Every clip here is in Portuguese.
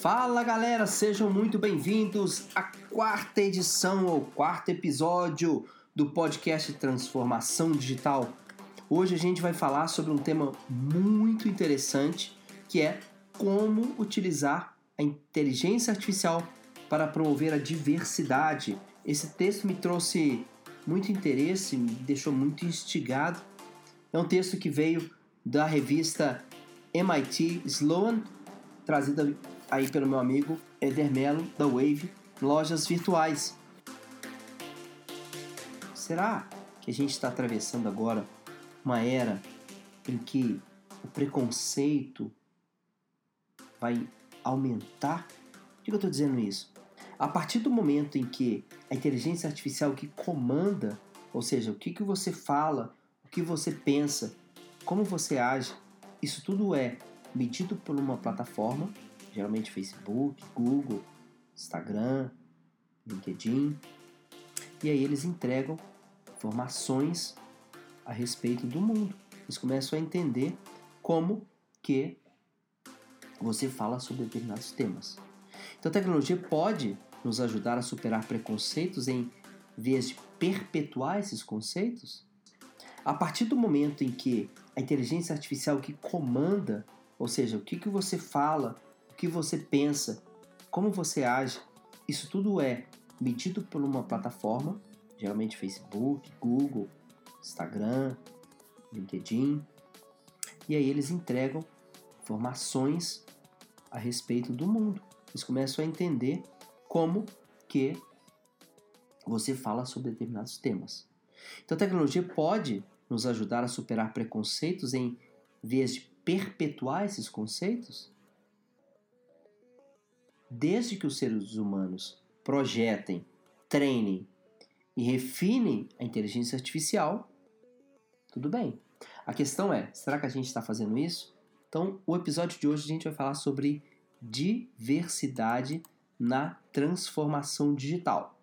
Fala galera, sejam muito bem-vindos à quarta edição ou quarto episódio do podcast Transformação Digital. Hoje a gente vai falar sobre um tema muito interessante que é como utilizar a inteligência artificial para promover a diversidade. Esse texto me trouxe muito interesse, me deixou muito instigado. É um texto que veio da revista MIT Sloan, trazida aí pelo meu amigo Eder Mello, da Wave, lojas virtuais. Será que a gente está atravessando agora uma era em que o preconceito vai aumentar? Por que eu estou dizendo isso? A partir do momento em que a inteligência artificial que comanda, ou seja, o que, que você fala, o que você pensa, como você age, isso tudo é medido por uma plataforma, geralmente Facebook, Google, Instagram, LinkedIn, e aí eles entregam informações a respeito do mundo. Eles começam a entender como que você fala sobre determinados temas. Então a tecnologia pode nos ajudar a superar preconceitos em vez de perpetuar esses conceitos? A partir do momento em que a inteligência artificial que comanda, ou seja, o que, que você fala, que você pensa, como você age, isso tudo é medido por uma plataforma, geralmente Facebook, Google, Instagram, LinkedIn, e aí eles entregam informações a respeito do mundo. Eles começam a entender como que você fala sobre determinados temas. Então a tecnologia pode nos ajudar a superar preconceitos em vez de perpetuar esses conceitos? Desde que os seres humanos projetem, treinem e refinem a inteligência artificial, tudo bem. A questão é: será que a gente está fazendo isso? Então, o episódio de hoje a gente vai falar sobre diversidade na transformação digital.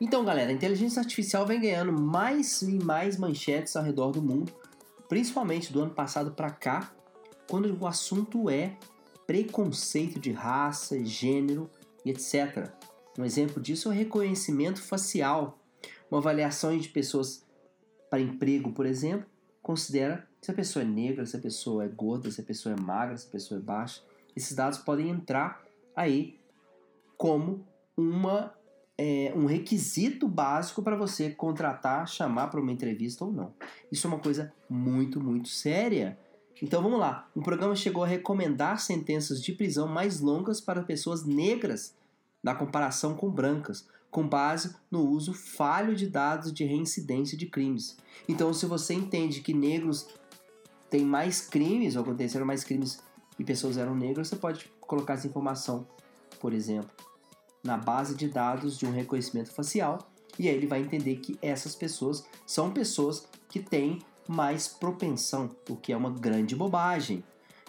Então, galera, a inteligência artificial vem ganhando mais e mais manchetes ao redor do mundo, principalmente do ano passado para cá, quando o assunto é preconceito de raça, gênero e etc. Um exemplo disso é o reconhecimento facial. Uma avaliação de pessoas para emprego, por exemplo, considera se a pessoa é negra, se a pessoa é gorda, se a pessoa é magra, se a pessoa é baixa. Esses dados podem entrar aí como uma, é, um requisito básico para você contratar, chamar para uma entrevista ou não. Isso é uma coisa muito, muito séria. Então vamos lá. O programa chegou a recomendar sentenças de prisão mais longas para pessoas negras na comparação com brancas, com base no uso falho de dados de reincidência de crimes. Então, se você entende que negros têm mais crimes, ou aconteceram mais crimes e pessoas eram negras, você pode colocar essa informação, por exemplo, na base de dados de um reconhecimento facial, e aí ele vai entender que essas pessoas são pessoas que têm mais propensão, o que é uma grande bobagem.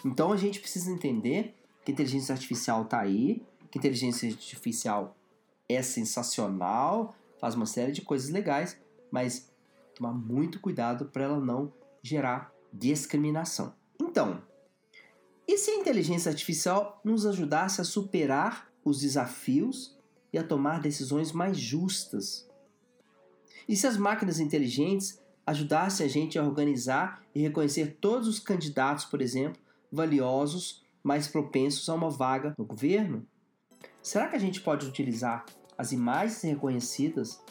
Então a gente precisa entender que inteligência artificial está aí, que inteligência artificial é sensacional, faz uma série de coisas legais, mas tomar muito cuidado para ela não gerar discriminação. Então, e se a inteligência artificial nos ajudasse a superar os desafios e a tomar decisões mais justas? E se as máquinas inteligentes ajudassem a gente a organizar e reconhecer todos os candidatos, por exemplo, valiosos, mais propensos a uma vaga no governo? Será que a gente pode utilizar as imagens reconhecidas,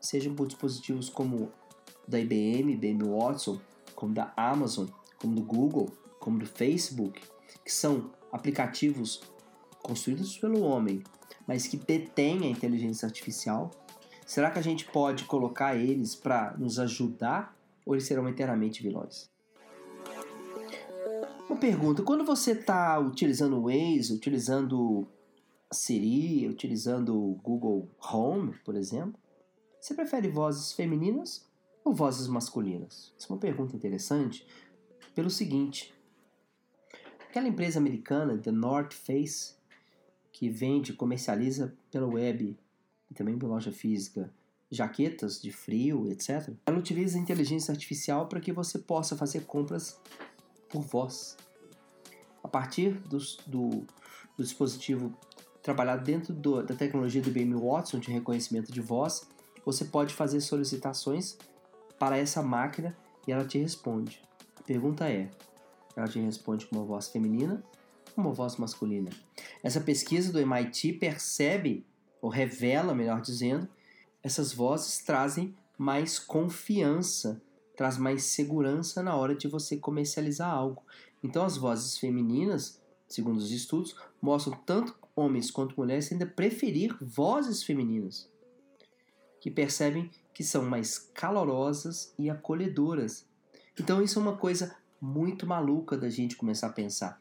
sejam por dispositivos como da IBM, IBM Watson, como da Amazon, como do Google, como do Facebook, que são aplicativos construídos pelo homem, mas que detêm a inteligência artificial? Será que a gente pode colocar eles para nos ajudar ou eles serão inteiramente vilões? Uma pergunta: quando você está utilizando o Waze, utilizando Siri, utilizando o Google Home, por exemplo, você prefere vozes femininas ou vozes masculinas? Isso é uma pergunta interessante pelo seguinte: aquela empresa americana, The North Face, que vende, comercializa pela web e também pela loja física jaquetas de frio, etc. Ela utiliza a inteligência artificial para que você possa fazer compras por voz. A partir do, do, do dispositivo trabalhado dentro do, da tecnologia do IBM Watson de reconhecimento de voz, você pode fazer solicitações para essa máquina e ela te responde. A pergunta é: ela te responde com uma voz feminina uma voz masculina? Essa pesquisa do MIT percebe, ou revela, melhor dizendo, essas vozes trazem mais confiança, traz mais segurança na hora de você comercializar algo. Então as vozes femininas, segundo os estudos, mostram tanto homens quanto mulheres ainda preferir vozes femininas, que percebem que são mais calorosas e acolhedoras. Então isso é uma coisa muito maluca da gente começar a pensar.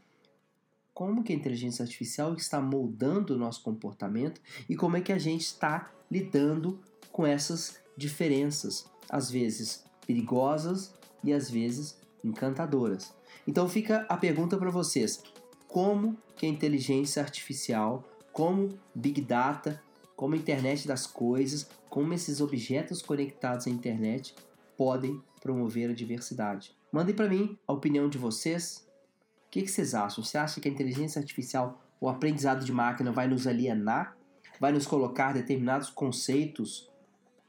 Como que a inteligência artificial está moldando o nosso comportamento e como é que a gente está lidando com essas diferenças, às vezes perigosas e às vezes encantadoras. Então fica a pergunta para vocês: como que a inteligência artificial, como Big Data, como a internet das coisas, como esses objetos conectados à internet podem promover a diversidade? Mandem para mim a opinião de vocês. O que, vocês acham? Você acha que a inteligência artificial, o aprendizado de máquina, vai nos alienar? Vai nos colocar determinados conceitos,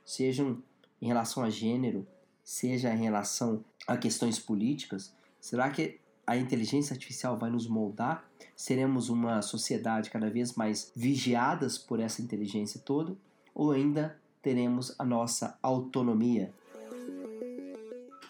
sejam em relação a gênero, seja em relação a questões políticas? Será que a inteligência artificial vai nos moldar? Seremos uma sociedade cada vez mais vigiadas por essa inteligência toda? Ou ainda teremos a nossa autonomia?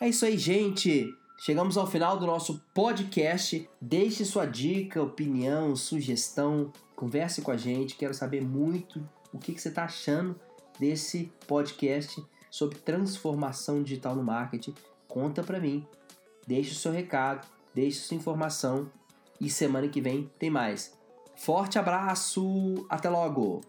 É isso aí, gente! Chegamos ao final do nosso podcast. Deixe sua dica, opinião, sugestão, converse com a gente. Quero saber muito o que, você está achando desse podcast sobre transformação digital no marketing. Conta para mim. Deixe o seu recado deixe sua informação e semana que vem tem mais. Forte abraço, até logo!